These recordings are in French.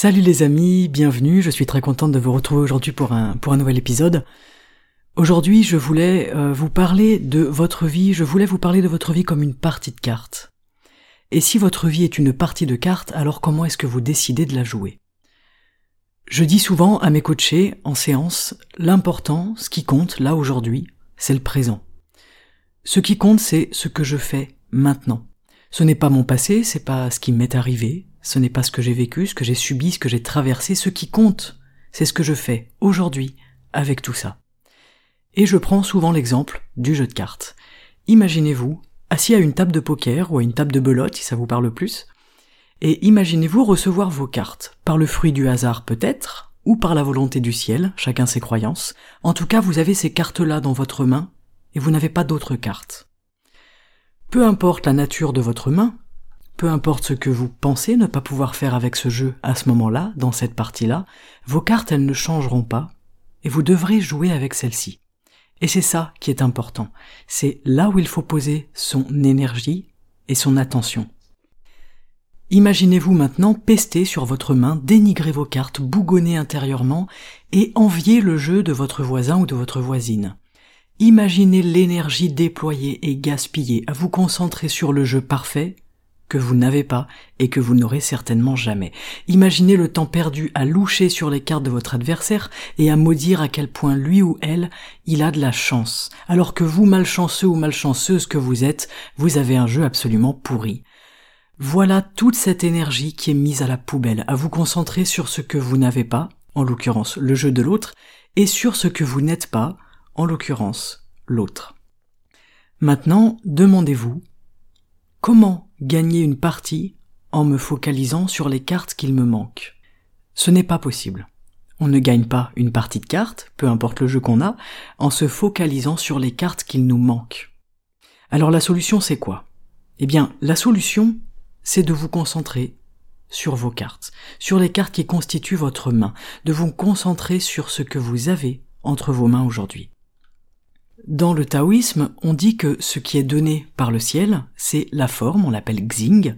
Salut les amis, bienvenue, je suis très contente de vous retrouver aujourd'hui pour un, pour un nouvel épisode. Aujourd'hui je voulais euh, vous parler de votre vie, je voulais vous parler de votre vie comme une partie de cartes. Et si votre vie est une partie de cartes, alors comment est-ce que vous décidez de la jouer? Je dis souvent à mes coachés en séance, l'important, ce qui compte là aujourd'hui, c'est le présent. Ce qui compte c'est ce que je fais maintenant. Ce n'est pas mon passé, c'est pas ce qui m'est arrivé, ce n'est pas ce que j'ai vécu, ce que j'ai subi, ce que j'ai traversé, ce qui compte, c'est ce que je fais aujourd'hui avec tout ça. Et je prends souvent l'exemple du jeu de cartes. Imaginez-vous assis à une table de poker ou à une table de belote si ça vous parle plus, et imaginez-vous recevoir vos cartes, par le fruit du hasard peut-être, ou par la volonté du ciel, chacun ses croyances. En tout cas, vous avez ces cartes-là dans votre main, et vous n'avez pas d'autres cartes. Peu importe la nature de votre main, peu importe ce que vous pensez ne pas pouvoir faire avec ce jeu à ce moment-là, dans cette partie-là, vos cartes elles ne changeront pas, et vous devrez jouer avec celles-ci. Et c'est ça qui est important. C'est là où il faut poser son énergie et son attention. Imaginez-vous maintenant pester sur votre main, dénigrer vos cartes, bougonner intérieurement et envier le jeu de votre voisin ou de votre voisine. Imaginez l'énergie déployée et gaspillée à vous concentrer sur le jeu parfait que vous n'avez pas et que vous n'aurez certainement jamais. Imaginez le temps perdu à loucher sur les cartes de votre adversaire et à maudire à quel point lui ou elle, il a de la chance, alors que vous, malchanceux ou malchanceuse que vous êtes, vous avez un jeu absolument pourri. Voilà toute cette énergie qui est mise à la poubelle, à vous concentrer sur ce que vous n'avez pas, en l'occurrence le jeu de l'autre, et sur ce que vous n'êtes pas, en l'occurrence l'autre. Maintenant, demandez-vous Comment gagner une partie en me focalisant sur les cartes qu'il me manque Ce n'est pas possible. On ne gagne pas une partie de cartes, peu importe le jeu qu'on a, en se focalisant sur les cartes qu'il nous manque. Alors la solution c'est quoi? Eh bien, la solution, c'est de vous concentrer sur vos cartes, sur les cartes qui constituent votre main, de vous concentrer sur ce que vous avez entre vos mains aujourd'hui. Dans le taoïsme, on dit que ce qui est donné par le ciel, c'est la forme, on l'appelle Xing,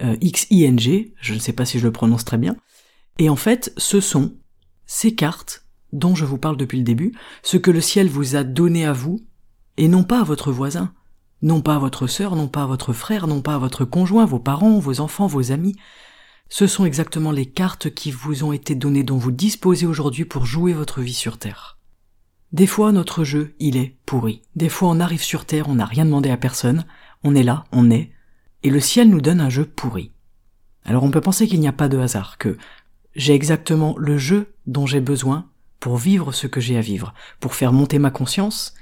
euh, X-I-N-G, je ne sais pas si je le prononce très bien, et en fait, ce sont ces cartes dont je vous parle depuis le début, ce que le ciel vous a donné à vous, et non pas à votre voisin, non pas à votre sœur, non pas à votre frère, non pas à votre conjoint, vos parents, vos enfants, vos amis. Ce sont exactement les cartes qui vous ont été données, dont vous disposez aujourd'hui pour jouer votre vie sur Terre. Des fois, notre jeu, il est pourri. Des fois, on arrive sur Terre, on n'a rien demandé à personne, on est là, on est, et le ciel nous donne un jeu pourri. Alors on peut penser qu'il n'y a pas de hasard, que j'ai exactement le jeu dont j'ai besoin pour vivre ce que j'ai à vivre, pour faire monter ma conscience,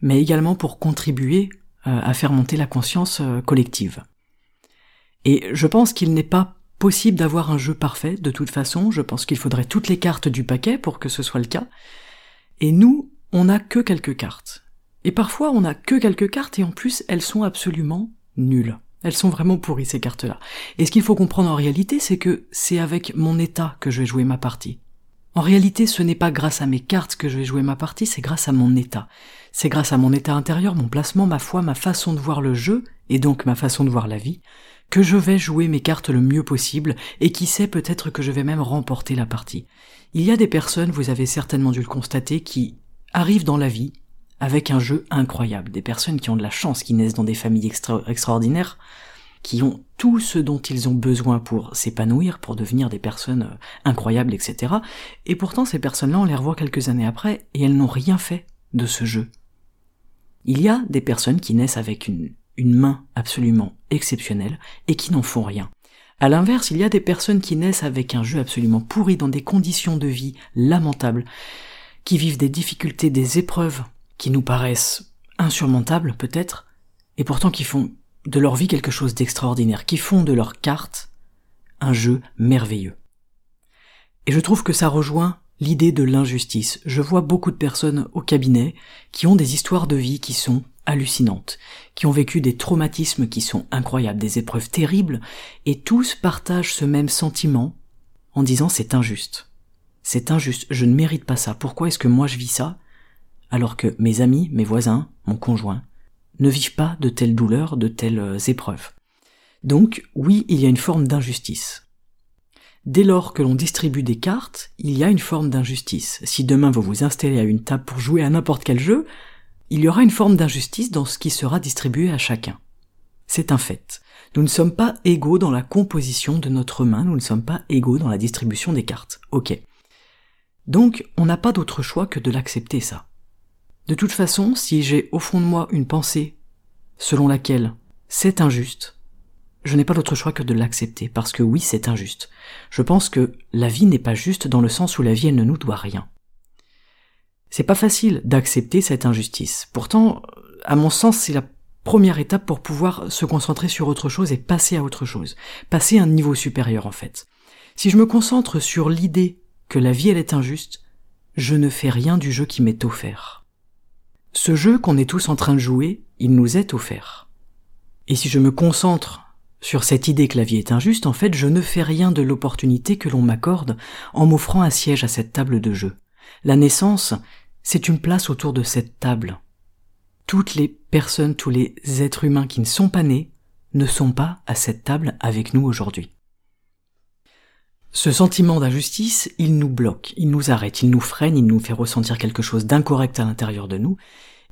mais également pour contribuer euh, à faire monter la conscience euh, collective. Et je pense qu'il n'est pas possible d'avoir un jeu parfait de toute façon, je pense qu'il faudrait toutes les cartes du paquet pour que ce soit le cas, et nous, on n'a que quelques cartes. Et parfois on n'a que quelques cartes et en plus elles sont absolument nulles. Elles sont vraiment pourries ces cartes-là. Et ce qu'il faut comprendre en réalité, c'est que c'est avec mon état que je vais jouer ma partie. En réalité, ce n'est pas grâce à mes cartes que je vais jouer ma partie, c'est grâce à mon état. C'est grâce à mon état intérieur, mon placement, ma foi, ma façon de voir le jeu, et donc ma façon de voir la vie, que je vais jouer mes cartes le mieux possible, et qui sait peut-être que je vais même remporter la partie. Il y a des personnes, vous avez certainement dû le constater, qui arrivent dans la vie avec un jeu incroyable. Des personnes qui ont de la chance, qui naissent dans des familles extraordinaires, qui ont tout ce dont ils ont besoin pour s'épanouir, pour devenir des personnes euh, incroyables, etc. Et pourtant, ces personnes-là, on les revoit quelques années après, et elles n'ont rien fait de ce jeu. Il y a des personnes qui naissent avec une, une main absolument exceptionnelle, et qui n'en font rien. À l'inverse, il y a des personnes qui naissent avec un jeu absolument pourri dans des conditions de vie lamentables, qui vivent des difficultés, des épreuves qui nous paraissent insurmontables peut-être, et pourtant qui font de leur vie quelque chose d'extraordinaire, qui font de leur carte un jeu merveilleux. Et je trouve que ça rejoint l'idée de l'injustice. Je vois beaucoup de personnes au cabinet qui ont des histoires de vie qui sont hallucinantes, qui ont vécu des traumatismes qui sont incroyables, des épreuves terribles, et tous partagent ce même sentiment en disant c'est injuste. C'est injuste, je ne mérite pas ça. Pourquoi est-ce que moi je vis ça alors que mes amis, mes voisins, mon conjoint, ne vivent pas de telles douleurs, de telles euh, épreuves? Donc oui, il y a une forme d'injustice. Dès lors que l'on distribue des cartes, il y a une forme d'injustice. Si demain vous vous installez à une table pour jouer à n'importe quel jeu, il y aura une forme d'injustice dans ce qui sera distribué à chacun. C'est un fait. Nous ne sommes pas égaux dans la composition de notre main, nous ne sommes pas égaux dans la distribution des cartes. Ok. Donc, on n'a pas d'autre choix que de l'accepter ça. De toute façon, si j'ai au fond de moi une pensée selon laquelle c'est injuste, je n'ai pas d'autre choix que de l'accepter, parce que oui, c'est injuste. Je pense que la vie n'est pas juste dans le sens où la vie, elle ne nous doit rien. C'est pas facile d'accepter cette injustice. Pourtant, à mon sens, c'est la première étape pour pouvoir se concentrer sur autre chose et passer à autre chose. Passer à un niveau supérieur, en fait. Si je me concentre sur l'idée que la vie, elle est injuste, je ne fais rien du jeu qui m'est offert. Ce jeu qu'on est tous en train de jouer, il nous est offert. Et si je me concentre sur cette idée que la vie est injuste, en fait, je ne fais rien de l'opportunité que l'on m'accorde en m'offrant un siège à cette table de jeu. La naissance, c'est une place autour de cette table. Toutes les personnes, tous les êtres humains qui ne sont pas nés, ne sont pas à cette table avec nous aujourd'hui. Ce sentiment d'injustice, il nous bloque, il nous arrête, il nous freine, il nous fait ressentir quelque chose d'incorrect à l'intérieur de nous,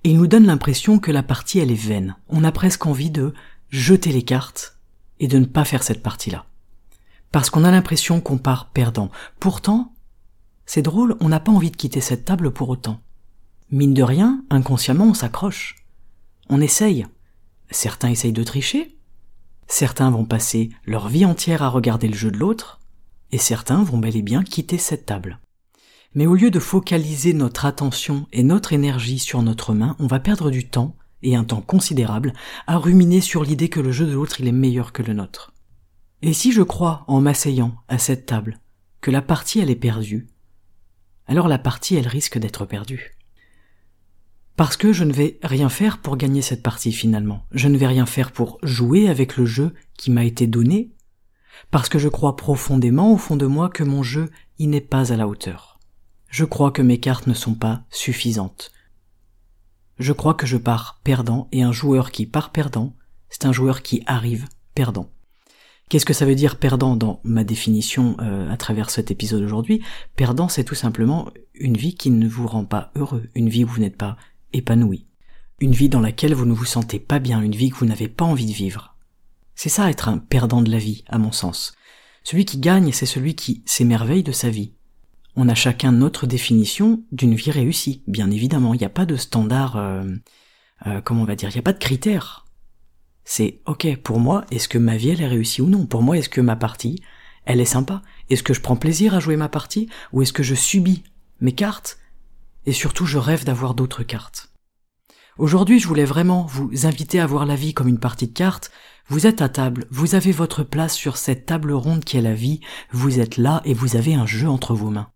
et il nous donne l'impression que la partie elle est vaine. On a presque envie de jeter les cartes et de ne pas faire cette partie-là. Parce qu'on a l'impression qu'on part perdant. Pourtant, c'est drôle, on n'a pas envie de quitter cette table pour autant. Mine de rien, inconsciemment, on s'accroche. On essaye. Certains essayent de tricher. Certains vont passer leur vie entière à regarder le jeu de l'autre et certains vont bel et bien quitter cette table. Mais au lieu de focaliser notre attention et notre énergie sur notre main, on va perdre du temps, et un temps considérable, à ruminer sur l'idée que le jeu de l'autre il est meilleur que le nôtre. Et si je crois, en m'asseyant à cette table, que la partie elle est perdue, alors la partie elle risque d'être perdue. Parce que je ne vais rien faire pour gagner cette partie finalement. Je ne vais rien faire pour jouer avec le jeu qui m'a été donné parce que je crois profondément au fond de moi que mon jeu y n'est pas à la hauteur. Je crois que mes cartes ne sont pas suffisantes. Je crois que je pars perdant et un joueur qui part perdant, c'est un joueur qui arrive perdant. Qu'est-ce que ça veut dire perdant dans ma définition euh, à travers cet épisode aujourd'hui Perdant, c'est tout simplement une vie qui ne vous rend pas heureux, une vie où vous n'êtes pas épanoui, une vie dans laquelle vous ne vous sentez pas bien, une vie que vous n'avez pas envie de vivre. C'est ça être un perdant de la vie, à mon sens. Celui qui gagne, c'est celui qui s'émerveille de sa vie. On a chacun notre définition d'une vie réussie, bien évidemment. Il n'y a pas de standard, euh, euh, comment on va dire, il n'y a pas de critères. C'est ok, pour moi, est-ce que ma vie elle est réussie ou non? Pour moi, est-ce que ma partie, elle est sympa? Est-ce que je prends plaisir à jouer ma partie? Ou est-ce que je subis mes cartes? Et surtout, je rêve d'avoir d'autres cartes. Aujourd'hui, je voulais vraiment vous inviter à voir la vie comme une partie de cartes, vous êtes à table, vous avez votre place sur cette table ronde qui est la vie, vous êtes là et vous avez un jeu entre vos mains.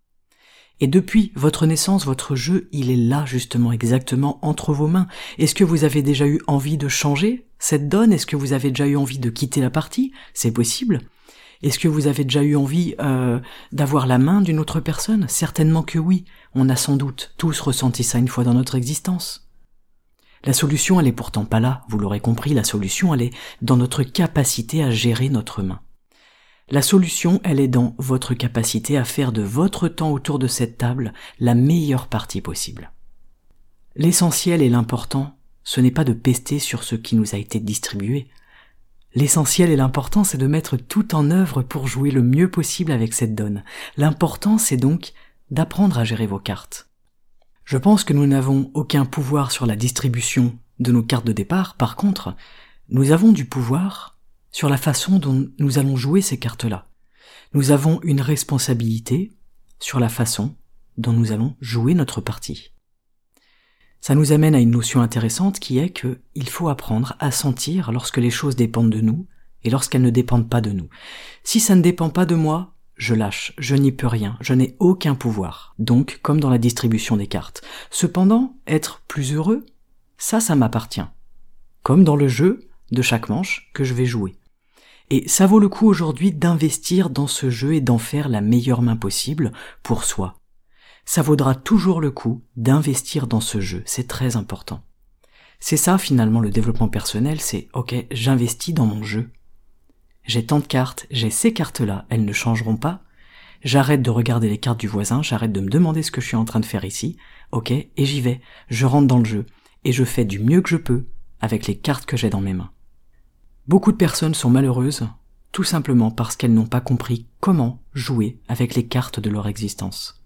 Et depuis votre naissance, votre jeu, il est là justement exactement entre vos mains. Est-ce que vous avez déjà eu envie de changer cette donne? Est-ce que vous avez déjà eu envie de quitter la partie? C'est possible. Est-ce que vous avez déjà eu envie euh, d'avoir la main d'une autre personne? Certainement que oui. On a sans doute tous ressenti ça une fois dans notre existence. La solution, elle est pourtant pas là, vous l'aurez compris, la solution, elle est dans notre capacité à gérer notre main. La solution, elle est dans votre capacité à faire de votre temps autour de cette table la meilleure partie possible. L'essentiel et l'important, ce n'est pas de pester sur ce qui nous a été distribué. L'essentiel et l'important, c'est de mettre tout en œuvre pour jouer le mieux possible avec cette donne. L'important, c'est donc d'apprendre à gérer vos cartes. Je pense que nous n'avons aucun pouvoir sur la distribution de nos cartes de départ, par contre, nous avons du pouvoir sur la façon dont nous allons jouer ces cartes-là. Nous avons une responsabilité sur la façon dont nous allons jouer notre partie. Ça nous amène à une notion intéressante qui est que il faut apprendre à sentir lorsque les choses dépendent de nous et lorsqu'elles ne dépendent pas de nous. Si ça ne dépend pas de moi, je lâche, je n'y peux rien, je n'ai aucun pouvoir. Donc, comme dans la distribution des cartes. Cependant, être plus heureux, ça, ça m'appartient. Comme dans le jeu de chaque manche que je vais jouer. Et ça vaut le coup aujourd'hui d'investir dans ce jeu et d'en faire la meilleure main possible pour soi. Ça vaudra toujours le coup d'investir dans ce jeu, c'est très important. C'est ça finalement le développement personnel, c'est ok, j'investis dans mon jeu. J'ai tant de cartes, j'ai ces cartes-là, elles ne changeront pas. J'arrête de regarder les cartes du voisin, j'arrête de me demander ce que je suis en train de faire ici, ok, et j'y vais, je rentre dans le jeu, et je fais du mieux que je peux avec les cartes que j'ai dans mes mains. Beaucoup de personnes sont malheureuses tout simplement parce qu'elles n'ont pas compris comment jouer avec les cartes de leur existence.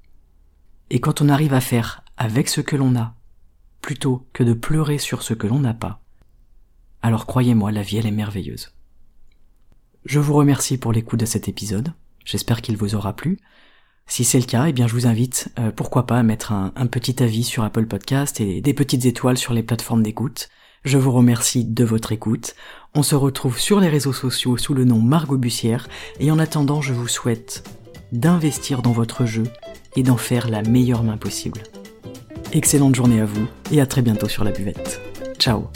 Et quand on arrive à faire avec ce que l'on a, plutôt que de pleurer sur ce que l'on n'a pas, alors croyez-moi, la vie elle est merveilleuse. Je vous remercie pour l'écoute de cet épisode, j'espère qu'il vous aura plu. Si c'est le cas, eh bien je vous invite, euh, pourquoi pas, à mettre un, un petit avis sur Apple Podcast et des petites étoiles sur les plateformes d'écoute. Je vous remercie de votre écoute. On se retrouve sur les réseaux sociaux sous le nom Margot Bussière et en attendant, je vous souhaite d'investir dans votre jeu et d'en faire la meilleure main possible. Excellente journée à vous et à très bientôt sur la buvette. Ciao